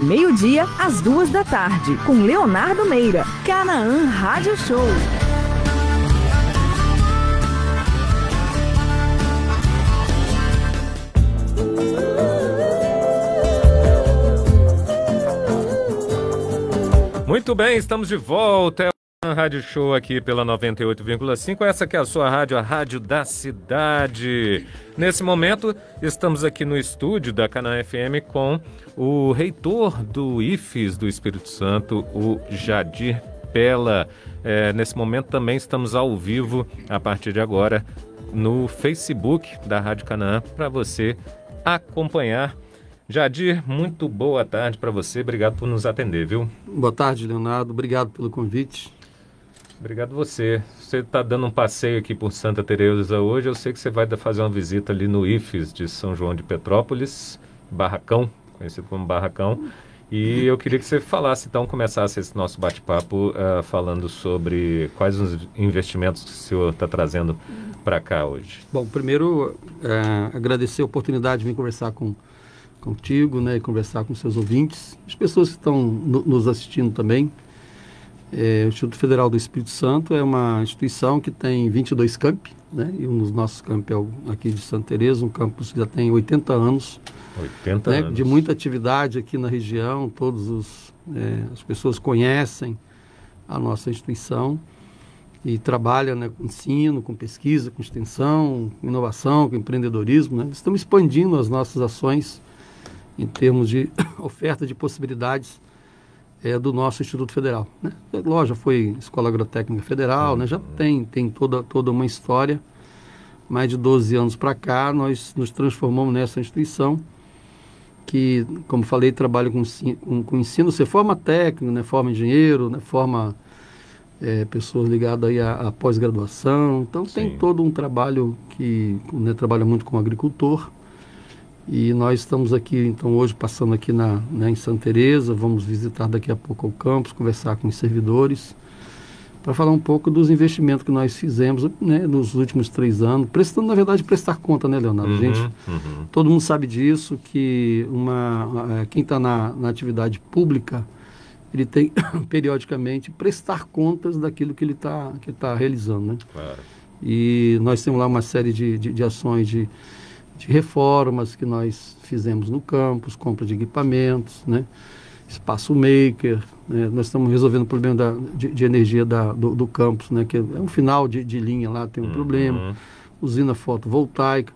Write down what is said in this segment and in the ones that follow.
Meio-dia às duas da tarde, com Leonardo Meira. Canaã Rádio Show. Muito bem, estamos de volta. O Rádio Show aqui pela 98,5. Essa que é a sua rádio, a Rádio da Cidade. Nesse momento, estamos aqui no estúdio da Canaã FM com o reitor do IFES do Espírito Santo, o Jadir Pela. É, nesse momento também estamos ao vivo, a partir de agora, no Facebook da Rádio Canaã, para você acompanhar. Jadir, muito boa tarde para você. Obrigado por nos atender, viu? Boa tarde, Leonardo. Obrigado pelo convite. Obrigado você. Você está dando um passeio aqui por Santa Teresa hoje. Eu sei que você vai fazer uma visita ali no IFES de São João de Petrópolis, Barracão, conhecido como Barracão. E eu queria que você falasse, então, começasse esse nosso bate-papo uh, falando sobre quais os investimentos que o senhor está trazendo para cá hoje. Bom, primeiro, é, agradecer a oportunidade de vir conversar com, contigo, né, e conversar com seus ouvintes, as pessoas que estão no, nos assistindo também. É, o Instituto Federal do Espírito Santo é uma instituição que tem 22 campi, né? E um dos nossos campi é aqui de Santa Teresa, um campus que já tem 80 anos. 80 né? anos. De muita atividade aqui na região, todos os é, as pessoas conhecem a nossa instituição e trabalha né, com ensino, com pesquisa, com extensão, com inovação, com empreendedorismo. Né? Estamos expandindo as nossas ações em termos de oferta de possibilidades é, do nosso Instituto Federal. Né? Lógico, foi Escola Agrotécnica Federal, né? já tem, tem toda, toda uma história. Mais de 12 anos para cá, nós nos transformamos nessa instituição que, como falei, trabalha com, com, com ensino. Você forma técnico, né? forma engenheiro, né? forma é, pessoas ligadas aí à, à pós-graduação. Então, Sim. tem todo um trabalho que né, trabalha muito com agricultor e nós estamos aqui, então, hoje passando aqui na, né, em Santa Teresa, vamos visitar daqui a pouco o campus, conversar com os servidores, para falar um pouco dos investimentos que nós fizemos né, nos últimos três anos, prestando, na verdade, prestar conta, né, Leonardo? Uhum, Gente, uhum. todo mundo sabe disso, que uma, quem está na, na atividade pública, ele tem, periodicamente, prestar contas daquilo que ele está tá realizando, né? Claro. E nós temos lá uma série de, de, de ações de de reformas que nós fizemos no campus, compra de equipamentos, né? espaço maker, né? nós estamos resolvendo o problema da, de, de, energia da, do, do, campus, né? que é um final de, de linha lá, tem um uhum. problema, usina fotovoltaica.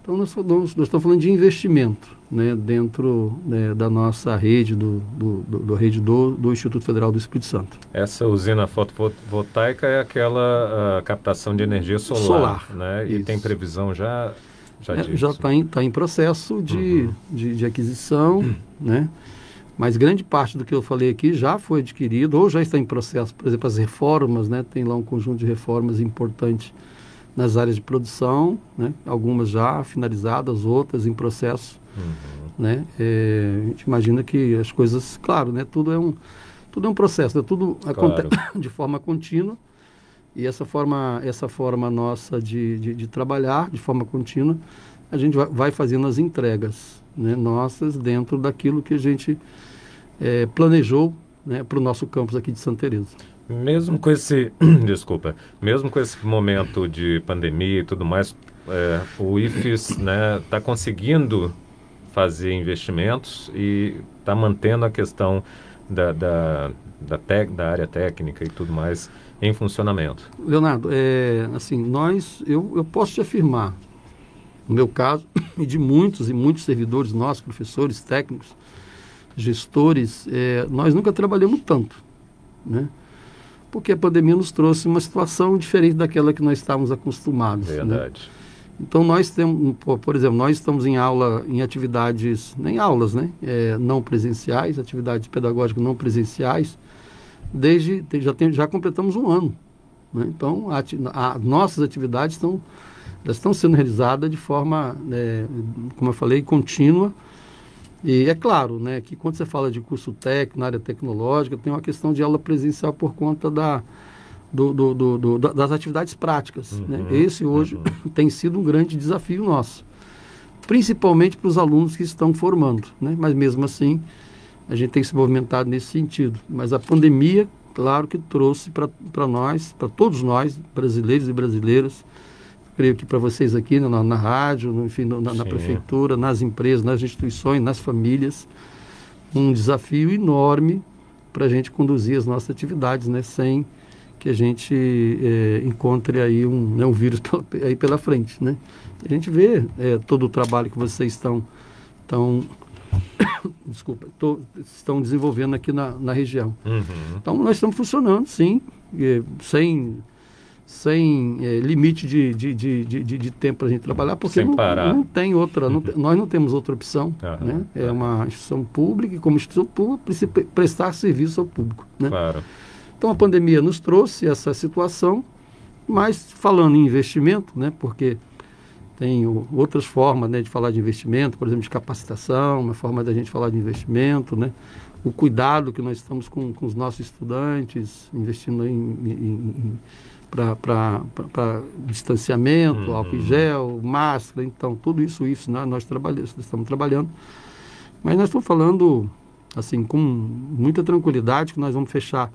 Então nós, nós, nós, estamos falando de investimento né? dentro né? da nossa rede, do, do, do, do rede do, do Instituto Federal do Espírito Santo. Essa usina fotovoltaica é aquela captação de energia solar, solar né? E tem previsão já já é, está em, tá em processo de, uhum. de, de, aquisição, uhum. né? Mas grande parte do que eu falei aqui já foi adquirido ou já está em processo. Por exemplo, as reformas, né? Tem lá um conjunto de reformas importantes nas áreas de produção, né? Algumas já finalizadas, outras em processo, uhum. né? É, a gente imagina que as coisas, claro, né? Tudo é um, tudo é um processo, né? tudo claro. acontece de forma contínua e essa forma, essa forma nossa de, de, de trabalhar de forma contínua, a gente vai, fazendo as entregas né, nossas dentro daquilo que a gente é, planejou né, para o nosso campus aqui de Santa Teresa. Mesmo com esse, desculpa, mesmo com esse momento de pandemia e tudo mais, é, o IFES está né, tá conseguindo fazer investimentos e está mantendo a questão da, da, da, da área técnica e tudo mais em funcionamento. Leonardo, é, assim, nós, eu, eu posso te afirmar, no meu caso, e de muitos e muitos servidores nossos, professores, técnicos, gestores, é, nós nunca trabalhamos tanto, né? Porque a pandemia nos trouxe uma situação diferente daquela que nós estávamos acostumados. Né? Verdade. Né? Então nós temos, por exemplo, nós estamos em aula, em atividades, nem aulas, né? É, não presenciais, atividades pedagógicas não presenciais, desde já, tem, já completamos um ano. Né? Então, a, a, nossas atividades estão, elas estão sendo realizadas de forma, é, como eu falei, contínua. E é claro né, que quando você fala de curso técnico, na área tecnológica, tem uma questão de aula presencial por conta da, do, do, do, das atividades práticas. Uhum, né? Esse hoje uhum. tem sido um grande desafio nosso, principalmente para os alunos que estão formando. Né? Mas mesmo assim, a gente tem se movimentado nesse sentido. Mas a pandemia, claro que trouxe para nós, para todos nós, brasileiros e brasileiras, creio que para vocês aqui na, na rádio, no, enfim, na, na prefeitura, nas empresas, nas instituições, nas famílias, um desafio enorme para a gente conduzir as nossas atividades, né, sem que a gente é, encontre aí um, né, um vírus pela, aí pela frente, né? A gente vê é, todo o trabalho que vocês estão, estão desculpa, tô, estão desenvolvendo aqui na, na região. Uhum. Então nós estamos funcionando, sim, é, sem sem é, limite de, de, de, de, de tempo para a gente trabalhar, porque não, não, tem outra, não, nós não temos outra opção. Uhum. Né? É uma instituição pública e como instituição pública precisa prestar serviço ao público. Né? Claro. Então a pandemia nos trouxe essa situação, mas falando em investimento, né, porque tem outras formas né, de falar de investimento, por exemplo, de capacitação, uma forma da gente falar de investimento, né, o cuidado que nós estamos com, com os nossos estudantes, investindo em, em, em para distanciamento, uhum. álcool em gel, máscara, então tudo isso, isso né, nós trabalhamos, estamos trabalhando. Mas nós estamos falando assim com muita tranquilidade que nós vamos fechar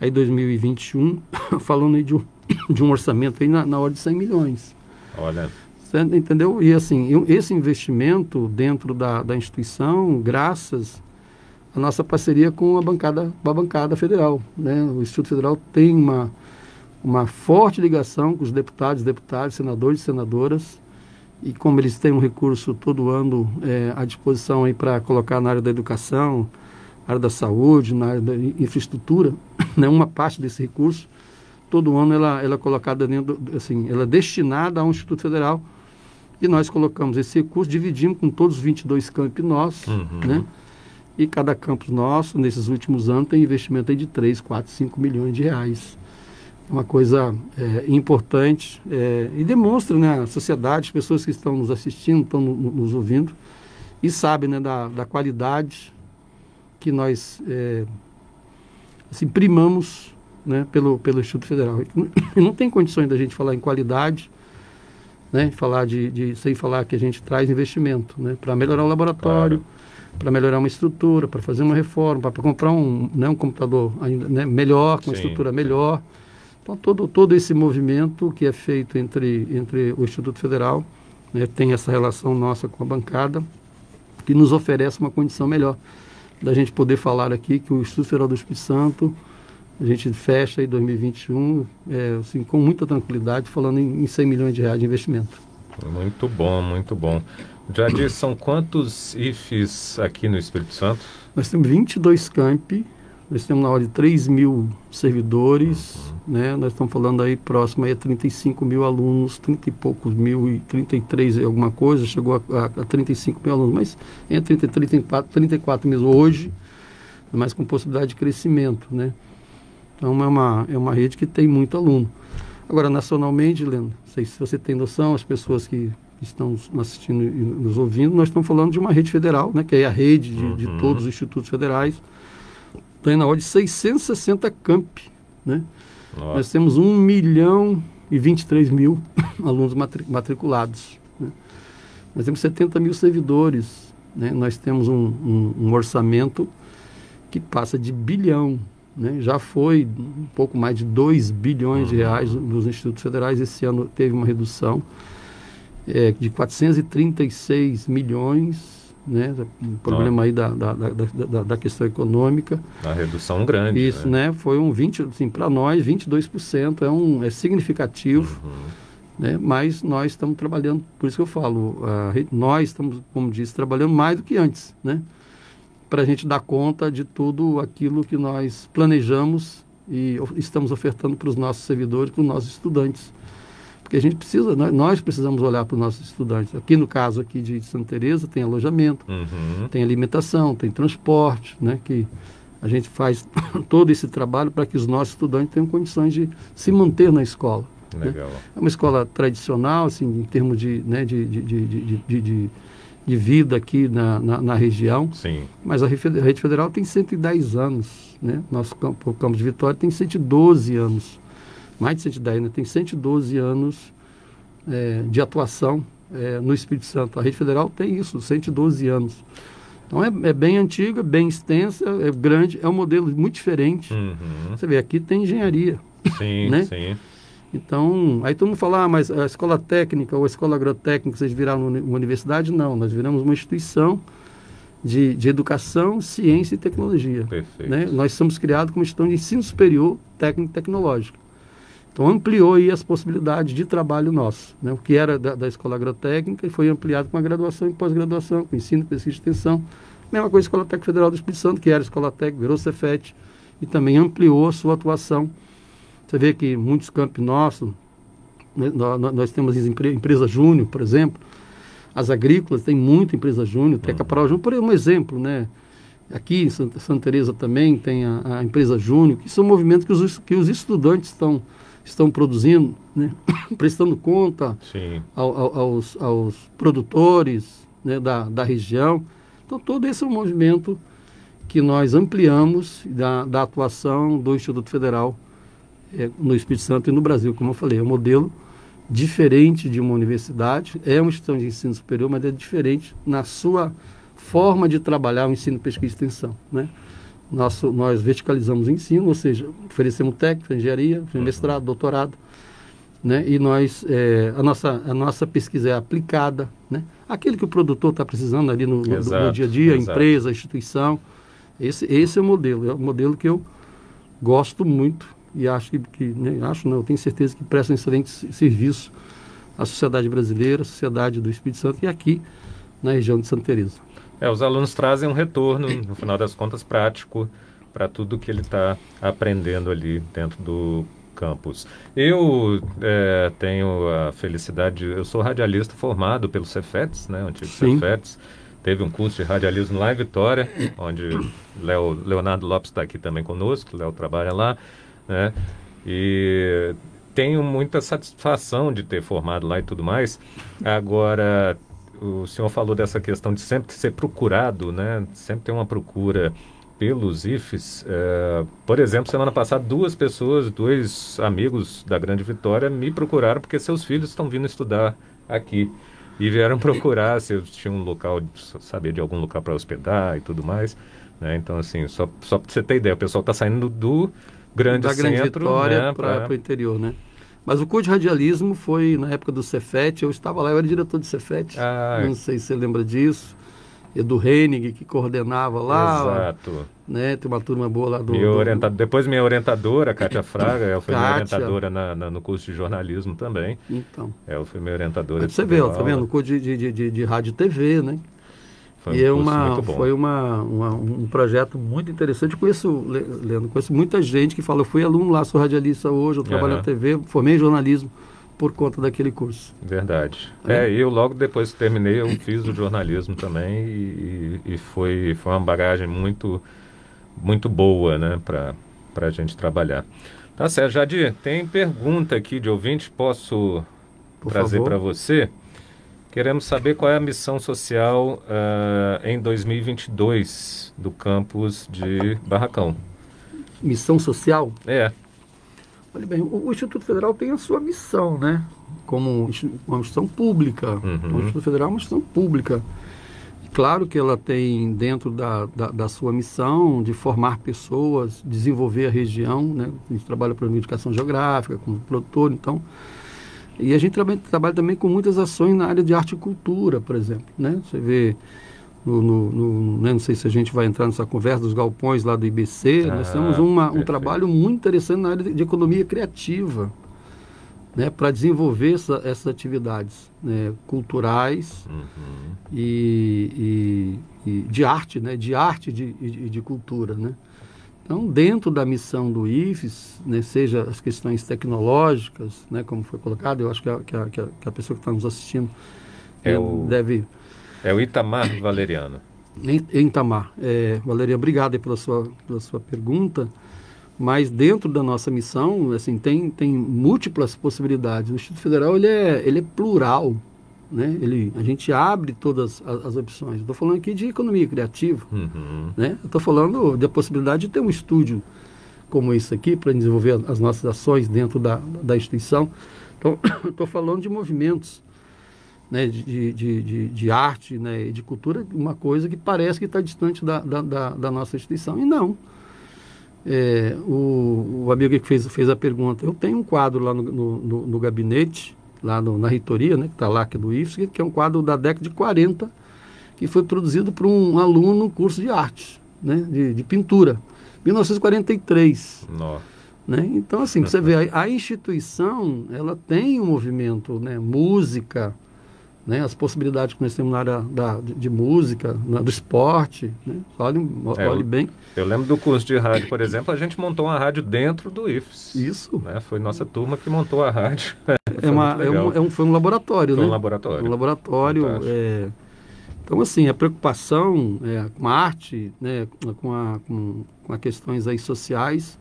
aí 2021, falando aí de um, de um orçamento aí na, na ordem de 100 milhões. Olha. Entendeu? E assim, esse investimento dentro da, da instituição, graças à nossa parceria com a bancada, a bancada federal. Né? O Instituto Federal tem uma, uma forte ligação com os deputados, deputados, senadores e senadoras. E como eles têm um recurso todo ano é, à disposição para colocar na área da educação, área da saúde, na área da infraestrutura, né, uma parte desse recurso, todo ano ela, ela é colocada dentro, assim, ela é destinada ao Instituto Federal e nós colocamos esse recurso, dividimos com todos os 22 campos nossos, uhum. né? E cada campus nosso, nesses últimos anos, tem investimento aí de 3, 4, 5 milhões de reais. Uma coisa é, importante é, e demonstra né, a sociedade, as pessoas que estão nos assistindo, estão no, nos ouvindo, e sabem né, da, da qualidade que nós é, assim, primamos né, pelo, pelo Instituto Federal. E não tem condições da gente falar em qualidade, né, falar de, de, sem falar que a gente traz investimento né, para melhorar o laboratório, claro. para melhorar uma estrutura, para fazer uma reforma, para comprar um, né, um computador ainda né, melhor, com uma estrutura melhor. Então, todo, todo esse movimento que é feito entre, entre o Instituto Federal né, tem essa relação nossa com a bancada, que nos oferece uma condição melhor da gente poder falar aqui que o Instituto Federal do Espírito Santo, a gente fecha em 2021 é, assim, com muita tranquilidade, falando em, em 100 milhões de reais de investimento. Muito bom, muito bom. Já disse, são quantos IFES aqui no Espírito Santo? Nós temos 22 campi, nós temos na hora de 3 mil servidores, uhum. né? nós estamos falando aí próximo aí a 35 mil alunos, 30 e poucos mil e 33 e alguma coisa, chegou a, a, a 35 mil alunos, mas entre 33 e 34, 34 mil hoje, mas com possibilidade de crescimento. Né? Então é uma, é uma rede que tem muito aluno. Agora, nacionalmente, Leandro, não sei se você tem noção, as pessoas que estão assistindo e nos ouvindo, nós estamos falando de uma rede federal, né, que é a rede de, uhum. de todos os institutos federais, tem na ordem de 660 campi, né? Nós temos 1 milhão e 23 mil alunos matriculados. Né? Nós temos 70 mil servidores. Né? Nós temos um, um, um, orçamento que passa de bilhão. Né? Já foi um pouco mais de 2 bilhões de reais nos institutos federais. Esse ano teve uma redução é, de 436 milhões né? O problema aí da, da, da, da, questão econômica. A redução grande. Isso, né? né? Foi um 20, assim, para nós, 22% é, um, é significativo, uhum. né? Mas nós estamos trabalhando, por isso que eu falo, nós estamos, como disse, trabalhando mais do que antes, né? Para a gente dar conta de tudo aquilo que nós planejamos e estamos ofertando para os nossos servidores, para os nossos estudantes. Porque a gente precisa, nós precisamos olhar para os nossos estudantes. Aqui no caso aqui de Santa Teresa tem alojamento, uhum. tem alimentação, tem transporte, né? Que a gente faz todo esse trabalho para que os nossos estudantes tenham condições de se manter na escola. Né? Legal. Né? É uma escola tradicional, assim, em termos de, né, de, de, de, de, de, vida aqui na, na, na, região. Sim. Mas a rede federal tem 110 anos, né? Nosso campo, o campo de Vitória tem 112 anos mais de 110, né? tem 112 anos é, de atuação é, no Espírito Santo. A Rede Federal tem isso, 112 anos. Então é, é, bem antiga, bem extensa, é grande, é um modelo muito diferente. Uhum. Você vê, aqui tem engenharia. Sim, né? sim. Então, aí todo mundo fala, ah, mas a escola técnica ou a escola agrotécnica, vocês viraram uma universidade? Não, nós viramos uma instituição de, de educação, ciência e tecnologia. Perfeito. Né? Nós somos criados como instituição de ensino superior técnico e tecnológico. Então ampliou aí as possibilidades de trabalho nosso, né? o que era da, da escola agrotécnica e foi ampliado com a graduação e pós-graduação, com ensino, pesquisa e extensão. Mesma coisa a Escola Técnica Federal do Espírito Santo, que era a Escola Técnica, virou Cefet, e também ampliou a sua atuação você vê que muitos campos nossos, né, nós, temos empresa júnior, por exemplo, as agrícolas têm muita empresa júnior, Teca Paral Júnior, por um exemplo, né? Aqui em Santa, Santa Teresa também tem a, a, empresa júnior, que são movimentos que os, que os estudantes estão, estão produzindo, né? prestando conta ao, ao, aos, aos produtores né? da, da região. Então, todo esse é um movimento que nós ampliamos da, da atuação do Instituto Federal é, no Espírito Santo e no Brasil, como eu falei, é um modelo diferente de uma universidade, é uma instituição de ensino superior, mas é diferente na sua forma de trabalhar o ensino, pesquisa e extensão, né? Nosso, nós verticalizamos o ensino, ou seja, oferecemos técnica, engenharia, mestrado, doutorado, né? E nós, é, a, nossa, a nossa pesquisa é aplicada, né? Aquele que o produtor está precisando ali no, exato, no, dia a dia, exato. empresa, instituição, esse, esse é o modelo, é o modelo que eu gosto muito e acho que, que né, acho não, tenho certeza que presta um excelente serviço à sociedade brasileira, à sociedade do Espírito Santo e aqui na região de Santa Teresa. É, os alunos trazem um retorno, no final das contas, prático para tudo que ele está aprendendo ali dentro do campus. Eu é, tenho a felicidade, eu sou radialista formado pelo Cefetes, né, antigo Sim. Cefetes. Teve um curso de radialismo lá em Vitória, onde Leo, Leonardo Lopes está aqui também conosco, Léo trabalha lá né? E tenho muita satisfação de ter formado lá e tudo mais. Agora, o senhor falou dessa questão de sempre ser procurado, né? Sempre ter uma procura pelos IFES. É, por exemplo, semana passada, duas pessoas, dois amigos da Grande Vitória me procuraram porque seus filhos estão vindo estudar aqui. E vieram procurar se eu tinha um local, saber de algum lugar para hospedar e tudo mais. Né? Então, assim, só, só para você ter ideia, o pessoal está saindo do grande da Grande centro, Vitória né, para o interior, né? Mas o curso de radialismo foi na época do Cefet, eu estava lá, eu era diretor do Cefet, ah, não sei se você lembra disso. Edu Hennig, que coordenava lá. Exato. Né, tem uma turma boa lá do. do... Orientado, depois minha orientadora, Kátia Fraga, ela foi Kátia. minha orientadora na, na, no curso de jornalismo também. Então. Ela foi minha orientadora. Você vê, tá vendo? No curso de, de, de, de rádio e TV, né? Foi e é uma, foi uma, uma, um projeto muito interessante. Eu conheço, Leandro, conheço muita gente que fala, eu fui aluno lá, sou radialista hoje, eu trabalho uhum. na TV, formei em jornalismo por conta daquele curso. Verdade. É, é eu logo depois que terminei, eu fiz o jornalismo também e, e foi, foi uma bagagem muito, muito boa, né, para a gente trabalhar. Tá certo, Jadir, tem pergunta aqui de ouvinte, posso por trazer para você? Queremos saber qual é a missão social uh, em 2022 do campus de Barracão. Missão social? É. Olha bem, o, o Instituto Federal tem a sua missão, né? Como uma missão pública. Uhum. O Instituto Federal é uma missão pública. Claro que ela tem dentro da, da, da, sua missão de formar pessoas, desenvolver a região, né? A gente trabalha para a educação geográfica, como produtor, então e a gente trabalha, trabalha, também com muitas ações na área de arte e cultura, por exemplo. Né? Você vê, no, no, no né? não sei se a gente vai entrar nessa conversa dos galpões lá do IBC, ah, nós temos uma, um trabalho muito interessante na área de, de economia criativa, né? para desenvolver essa, essas atividades né? culturais uhum. e, e, e, de arte, né? de arte e de, de, de cultura. Né? Então, dentro da missão do IFES, né, seja as questões tecnológicas, né, como foi colocado, eu acho que a, que a, que a pessoa que está nos assistindo é, o, deve... É o Itamar Valeriano. Itamar. É, Valeria, obrigado pela sua, pela sua pergunta. Mas dentro da nossa missão, assim, tem, tem múltiplas possibilidades. O Instituto Federal ele é, ele é plural. Né? Ele, a gente abre todas as, as opções. Estou falando aqui de economia criativa. Uhum. Né? Estou falando da possibilidade de ter um estúdio como esse aqui para desenvolver as nossas ações dentro da, da instituição. Então, estou falando de movimentos né, de, de, de, de, arte né, e de cultura, uma coisa que parece que está distante da, da, da, nossa instituição. E não. É, o, o, amigo que fez, fez a pergunta, eu tenho um quadro lá no, no, no gabinete, lá no, na reitoria, né, que está lá, que é do IFSC, que é um quadro da década de 40, que foi produzido por um aluno no curso de arte, né, de, de pintura, 1943. Nossa. Né? Então, assim, você vê, a, a, instituição, ela tem um movimento, né? música, né? as possibilidades que nós temos na área da, de, de música, na, do esporte. Né? Olhe, é, olhe bem. Eu lembro do curso de rádio, por exemplo, a gente montou uma rádio dentro do IFES. Isso. Né? Foi nossa turma que montou a rádio. é uma, é um, é um, foi um laboratório, foi né? um laboratório. Um laboratório. É... Então, assim, a preocupação é, com a arte, né, com, a, com, com a questões aí sociais,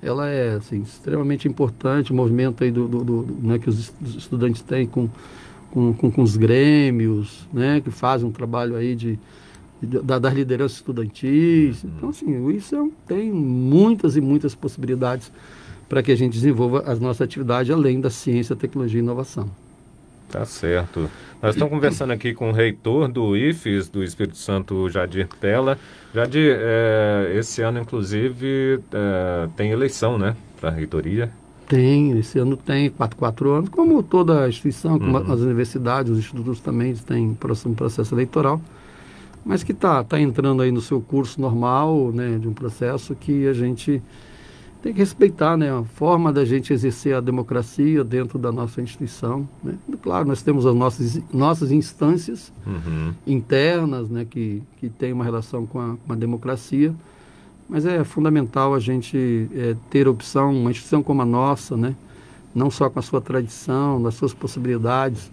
ela é assim, extremamente importante, o movimento aí do, do, do né, que os estudantes têm com, com, com, com, os grêmios, né, que fazem um trabalho aí de, de da, das lideranças estudantis. Uhum. Então, assim, isso é, tem muitas e muitas possibilidades para que a gente desenvolva as nossas atividades além da ciência, tecnologia e inovação. Tá certo. Nós estamos conversando aqui com o reitor do IFES, do Espírito Santo, Jadir Tela. Jadir, é, esse ano, inclusive, é, tem eleição, né, para a reitoria? Tem, esse ano tem 4, 4 anos, como toda instituição, como uhum. as universidades, os institutos também têm próximo processo eleitoral, mas que está tá entrando aí no seu curso normal, né, de um processo que a gente tem que respeitar né, a forma da gente exercer a democracia dentro da nossa instituição. Né? Claro, nós temos as nossas, nossas instâncias uhum. internas né, que, que têm uma relação com a, com a democracia, mas é fundamental a gente é, ter opção, uma instituição como a nossa, né, não só com a sua tradição, das suas possibilidades,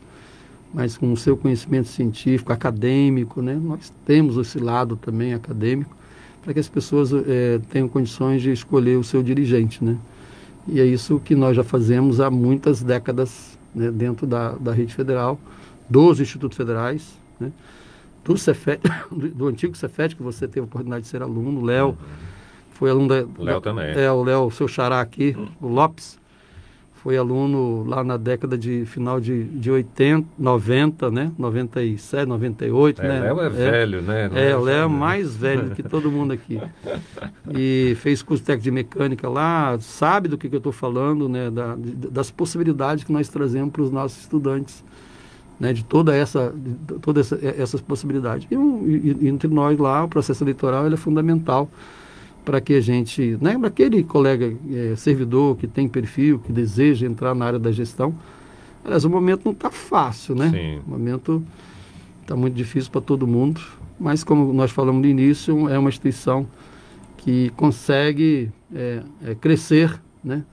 mas com o seu conhecimento científico, acadêmico. Né? Nós temos esse lado também acadêmico para que as pessoas é, tenham condições de escolher o seu dirigente, né? E é isso que nós já fazemos há muitas décadas né, dentro da, da rede federal, dos institutos federais, né? Do Cefet, do, do, antigo Cefet, que você teve a oportunidade de ser aluno, Léo, foi aluno da... Léo também. É, o Léo, seu xará aqui, uhum. o Lopes, foi aluno lá na década de final de, de 80, 90, né? 97, 98, é, né? Léo é, é velho, né? Não é, o Léo é mais velho do que todo mundo aqui. E fez curso técnico de mecânica lá, sabe do que, que eu estou falando, né? Da, das possibilidades que nós trazemos para os nossos estudantes, né? De toda essa, de todas essa, essas possibilidades. E, e, entre nós lá, o processo eleitoral ele é fundamental para que a gente, né, para aquele colega é, servidor que tem perfil, que deseja entrar na área da gestão, aliás, o momento não está fácil, né? Sim. O momento está muito difícil para todo mundo, mas como nós falamos no início, é uma instituição que consegue é, é, crescer, né?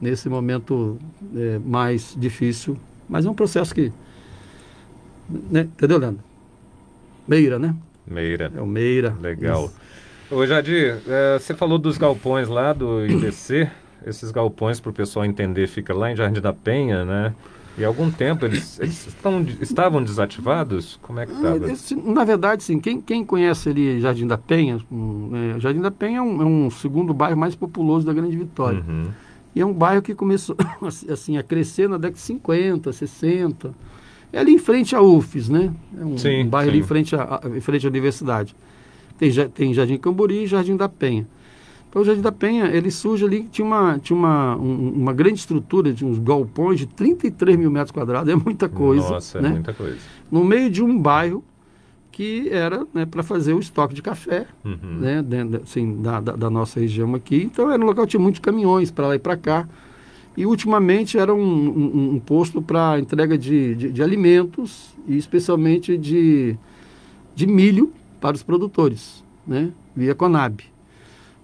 Nesse momento é, mais difícil, mas é um processo que, né? entendeu, Leandro? Meira, né? Meira. É o Meira. Legal. Isso. Ô Jadir, é, você falou dos galpões lá do IDC. Esses galpões, para o pessoal entender, fica lá em Jardim da Penha, né? E há algum tempo eles, eles estão, estavam desativados? Como é que estava? Ah, na verdade, sim. Quem, quem conhece ali Jardim da Penha, um, é, Jardim da Penha é um, é um, segundo bairro mais populoso da Grande Vitória. Uhum. E é um bairro que começou assim, a crescer na década de 50, 60. É ali em frente à UFES, né? É um, sim, um bairro sim. ali em frente, à, em frente à universidade. Tem, tem Jardim Cambori e Jardim da Penha. Então, o Jardim da Penha, ele surge ali, tinha uma, tinha uma, um, uma grande estrutura, de uns galpões de 33 mil metros quadrados, é muita coisa. Nossa, é né? é muita coisa. No meio de um bairro que era né, para fazer o estoque de café, uhum. né, dentro, assim, da, da, da, nossa região aqui. Então, era um local que tinha muitos caminhões para lá e para cá. E, ultimamente, era um, um, um posto para entrega de, de, de alimentos, e especialmente de, de milho, para os produtores, né, via Conab.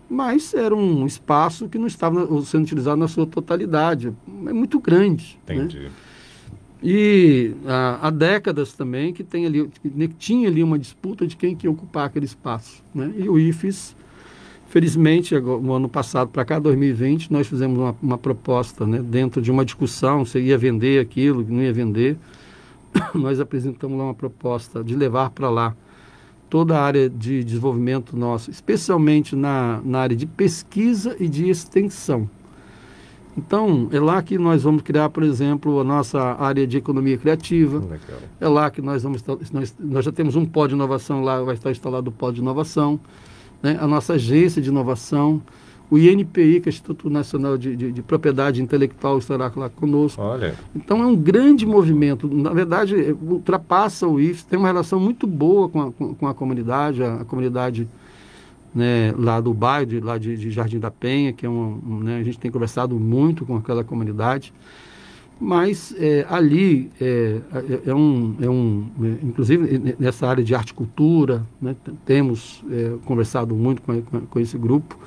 Mas era um espaço que não estava sendo utilizado na sua totalidade, é muito grande. Né? Entendi. Né? E há, há, décadas também que, tem ali, que tinha ali uma disputa de quem que ia ocupar aquele espaço. Né? E o IFES, felizmente, no ano passado para cá, 2020, nós fizemos uma, uma proposta né, dentro de uma discussão se ia vender aquilo, não ia vender. nós apresentamos lá uma proposta de levar para lá toda a área de desenvolvimento nosso, especialmente na, na área de pesquisa e de extensão. Então, é lá que nós vamos criar, por exemplo, a nossa área de economia criativa. Legal. É lá que nós vamos nós, nós já temos um pó de inovação lá, vai estar instalado o pó de inovação, né? a nossa agência de inovação, o INPI, que é o Instituto Nacional de, de, de Propriedade Intelectual, estará lá conosco. Olha. Então é um grande movimento. Na verdade, ultrapassa o IFES, tem uma relação muito boa com a, com, com a comunidade, a, a comunidade né, lá do bairro, de, lá de, de, Jardim da Penha, que é um, um né, a gente tem conversado muito com aquela comunidade. Mas é, ali é, é, é, um, é um é, inclusive nessa área de arte e cultura, né, temos é, conversado muito com, com, esse grupo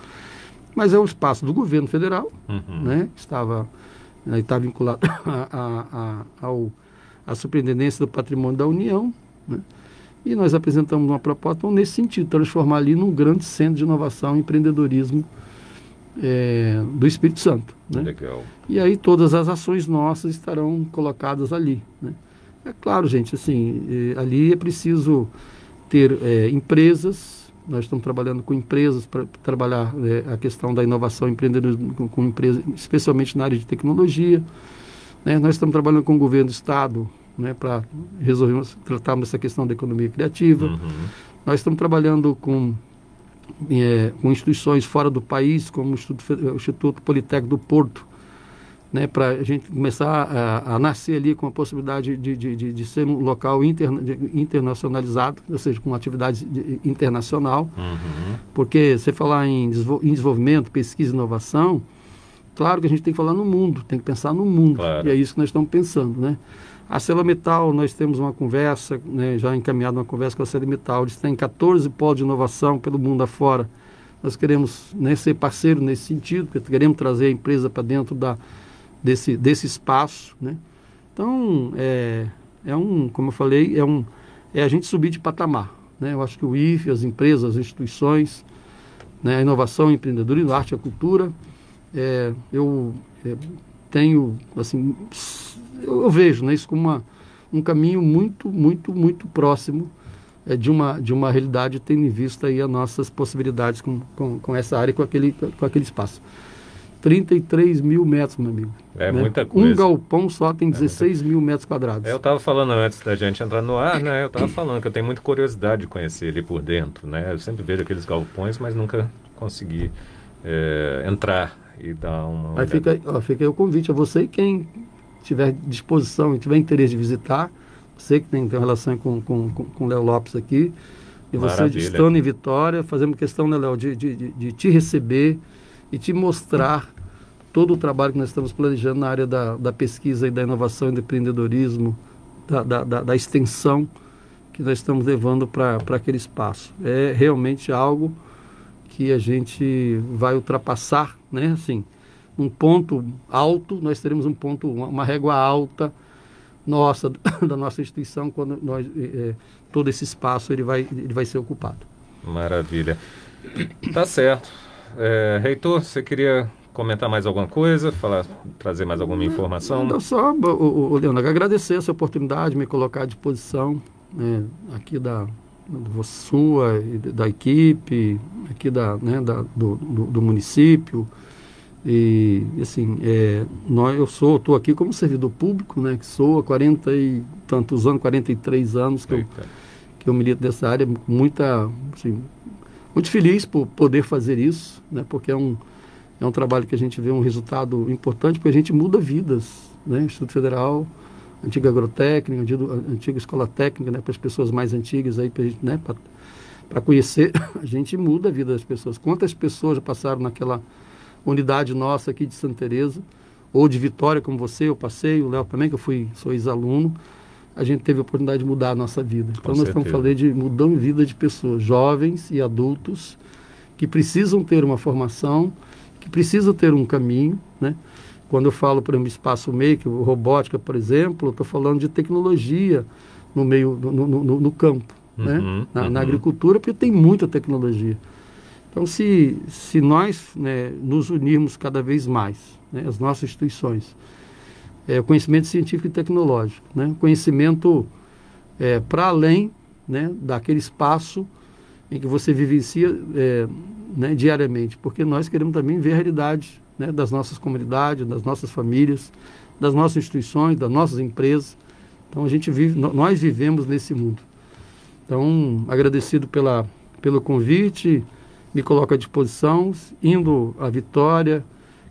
mas é um espaço do governo federal, uhum. né? Estava está vinculado a, a, ao, à Superintendência do Patrimônio da União, né? E nós apresentamos uma proposta nesse sentido, transformar ali num grande centro de inovação e empreendedorismo é, do Espírito Santo. Né? Legal. E aí todas as ações nossas estarão colocadas ali. Né? É claro, gente, assim, é, ali é preciso ter é, empresas nós estamos trabalhando com empresas para trabalhar é, a questão da inovação empreendedorismo com, com empresas, especialmente na área de tecnologia. Né? Nós estamos trabalhando com o governo do Estado né, para resolver, tratarmos essa questão da economia criativa. Uhum. Nós estamos trabalhando com, é, com instituições fora do país, como o Instituto, o Instituto Politécnico do Porto, né, para a gente começar a, a, nascer ali com a possibilidade de, de, de, de ser um local interna, internacionalizado, ou seja, com atividade internacional. Uhum. Porque você falar em, em, desenvolvimento, pesquisa e inovação, claro que a gente tem que falar no mundo, tem que pensar no mundo. Claro. E é isso que nós estamos pensando. Né? A Celametal, nós temos uma conversa, né, já encaminhado uma conversa com a Celametal, eles têm 14 polos de inovação pelo mundo afora. Nós queremos né, ser parceiro nesse sentido, porque queremos trazer a empresa para dentro da desse, desse espaço, né? Então, é, é um, como eu falei, é, um, é a gente subir de patamar, né? Eu acho que o IFE, as empresas, as instituições, né? a inovação, o empreendedorismo, a arte e a cultura, é, eu é, tenho, assim, eu, eu, vejo né, isso como uma, um caminho muito, muito, muito próximo é, de, uma, de uma realidade tendo em vista aí as nossas possibilidades com, com, com essa área, com aquele, com aquele espaço. 33 mil metros, meu amigo. É né? muita coisa. Um galpão só tem 16 é muita... mil metros quadrados. É, eu estava falando antes da gente entrar no ar, né? Eu estava falando que eu tenho muita curiosidade de conhecer ele por dentro, né? Eu sempre vejo aqueles galpões, mas nunca consegui é, entrar e dar uma. Aí fica, ó, fica aí o convite a você e quem tiver disposição e tiver interesse de visitar, você que tem, tem relação com, com, com, com Léo Lopes aqui, e você estando em Vitória, fazendo questão, né, Léo, de, de, de, de te receber e te mostrar todo o trabalho que nós estamos planejando na área da, da pesquisa e da inovação e do empreendedorismo, da, da, da, da extensão que nós estamos levando para aquele espaço. É realmente algo que a gente vai ultrapassar, né? Assim, um ponto alto, nós teremos um ponto, uma régua alta nossa, da nossa instituição, quando nós, é, todo esse espaço ele vai, ele vai ser ocupado. Maravilha. Tá certo. É, Reitor, você queria comentar mais alguma coisa, falar, trazer mais alguma informação? Não, só, o, o Leonardo, agradecer essa oportunidade, me colocar à disposição né, aqui da, da sua, da equipe, aqui da, né, da, do, do, do município. E, assim, é, nós, eu sou, estou aqui como servidor público, né, que sou há 40 e tantos anos, 43 anos que, eu, que eu milito dessa área, muita, assim, muito feliz por poder fazer isso, né, porque é um, é um trabalho que a gente vê um resultado importante, porque a gente muda vidas. Né? Instituto Federal, antiga agrotécnica, antiga, antiga escola técnica, né, para as pessoas mais antigas, aí, né, para conhecer, a gente muda a vida das pessoas. Quantas pessoas já passaram naquela unidade nossa aqui de Santa Teresa ou de Vitória, como você, eu passei, o Léo também, que eu fui, sou ex-aluno, a gente teve a oportunidade de mudar a nossa vida. Então, Com nós certeza. estamos falando de mudando a vida de pessoas, jovens e adultos, que precisam ter uma formação, que precisam ter um caminho, né? Quando eu falo, por exemplo, espaço maker, robótica, por exemplo, estou falando de tecnologia no meio, no, no, no campo, né? uhum, né? Na, uhum. na, agricultura, porque tem muita tecnologia. Então, se, se nós né, nos unirmos cada vez mais, né, as nossas instituições, é, conhecimento científico e tecnológico, né? conhecimento é, para além né, daquele espaço em que você vivencia é, né, diariamente, porque nós queremos também ver a realidade né, das nossas comunidades, das nossas famílias, das nossas instituições, das nossas empresas. Então a gente vive, nós vivemos nesse mundo. Então, agradecido pela, pelo convite, me coloco à disposição, indo à Vitória,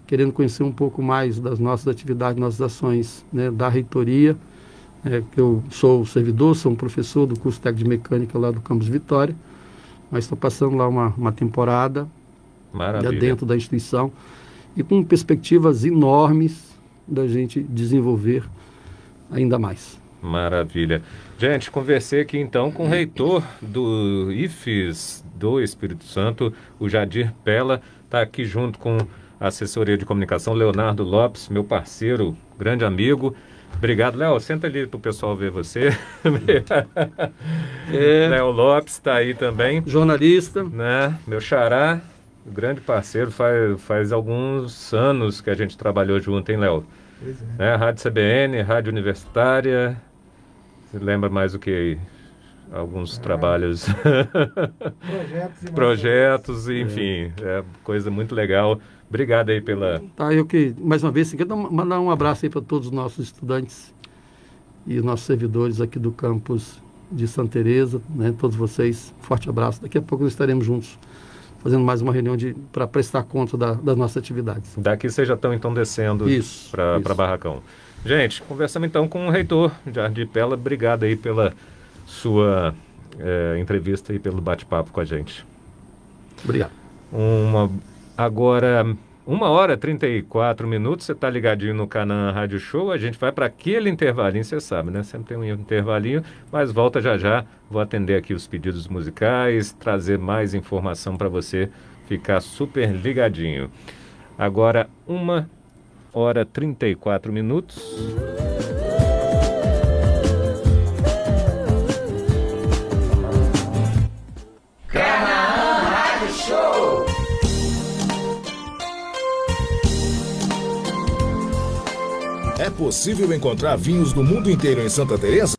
querendo conhecer um pouco mais das nossas atividades, nossas ações né, da reitoria. É, que eu sou servidor, sou um professor do curso técnico de mecânica lá do campus Vitória, mas estou passando lá uma, uma temporada Maravilha. dentro da instituição e com perspectivas enormes da gente desenvolver ainda mais. Maravilha. Gente, conversei aqui então com o reitor do IFES do Espírito Santo, o Jadir Pella, está aqui junto com a assessoria de comunicação, Leonardo Lopes, meu parceiro, grande amigo. Obrigado, Léo. Senta ali para o pessoal ver você. é. Léo Lopes está aí também. Jornalista. Né? Meu xará, grande parceiro. Faz, faz alguns anos que a gente trabalhou junto, hein, Léo? Pois é. Né? Rádio CBN, Rádio Universitária. Você lembra mais o que aí? Alguns é. trabalhos. Projetos, e Projetos, enfim. É. é coisa muito legal. Obrigado aí pela. Tá, eu que, mais uma vez, quero mandar um abraço aí para todos os nossos estudantes e os nossos servidores aqui do campus de Santa Teresa, né? Todos vocês, forte abraço. Daqui a pouco nós estaremos juntos fazendo mais uma reunião para prestar conta da, das nossas atividades. Daqui vocês já estão então descendo para Barracão. Gente, conversamos então com o reitor Jardim Pela. Obrigado aí pela sua é, entrevista e pelo bate-papo com a gente. Obrigado. Uma Agora, uma hora e 34 minutos, você está ligadinho no Canal Rádio Show, a gente vai para aquele intervalinho, você sabe, né? Sempre tem um intervalinho, mas volta já já. Vou atender aqui os pedidos musicais, trazer mais informação para você ficar super ligadinho. Agora, uma hora e 34 minutos. Possível encontrar vinhos do mundo inteiro em Santa Teresa?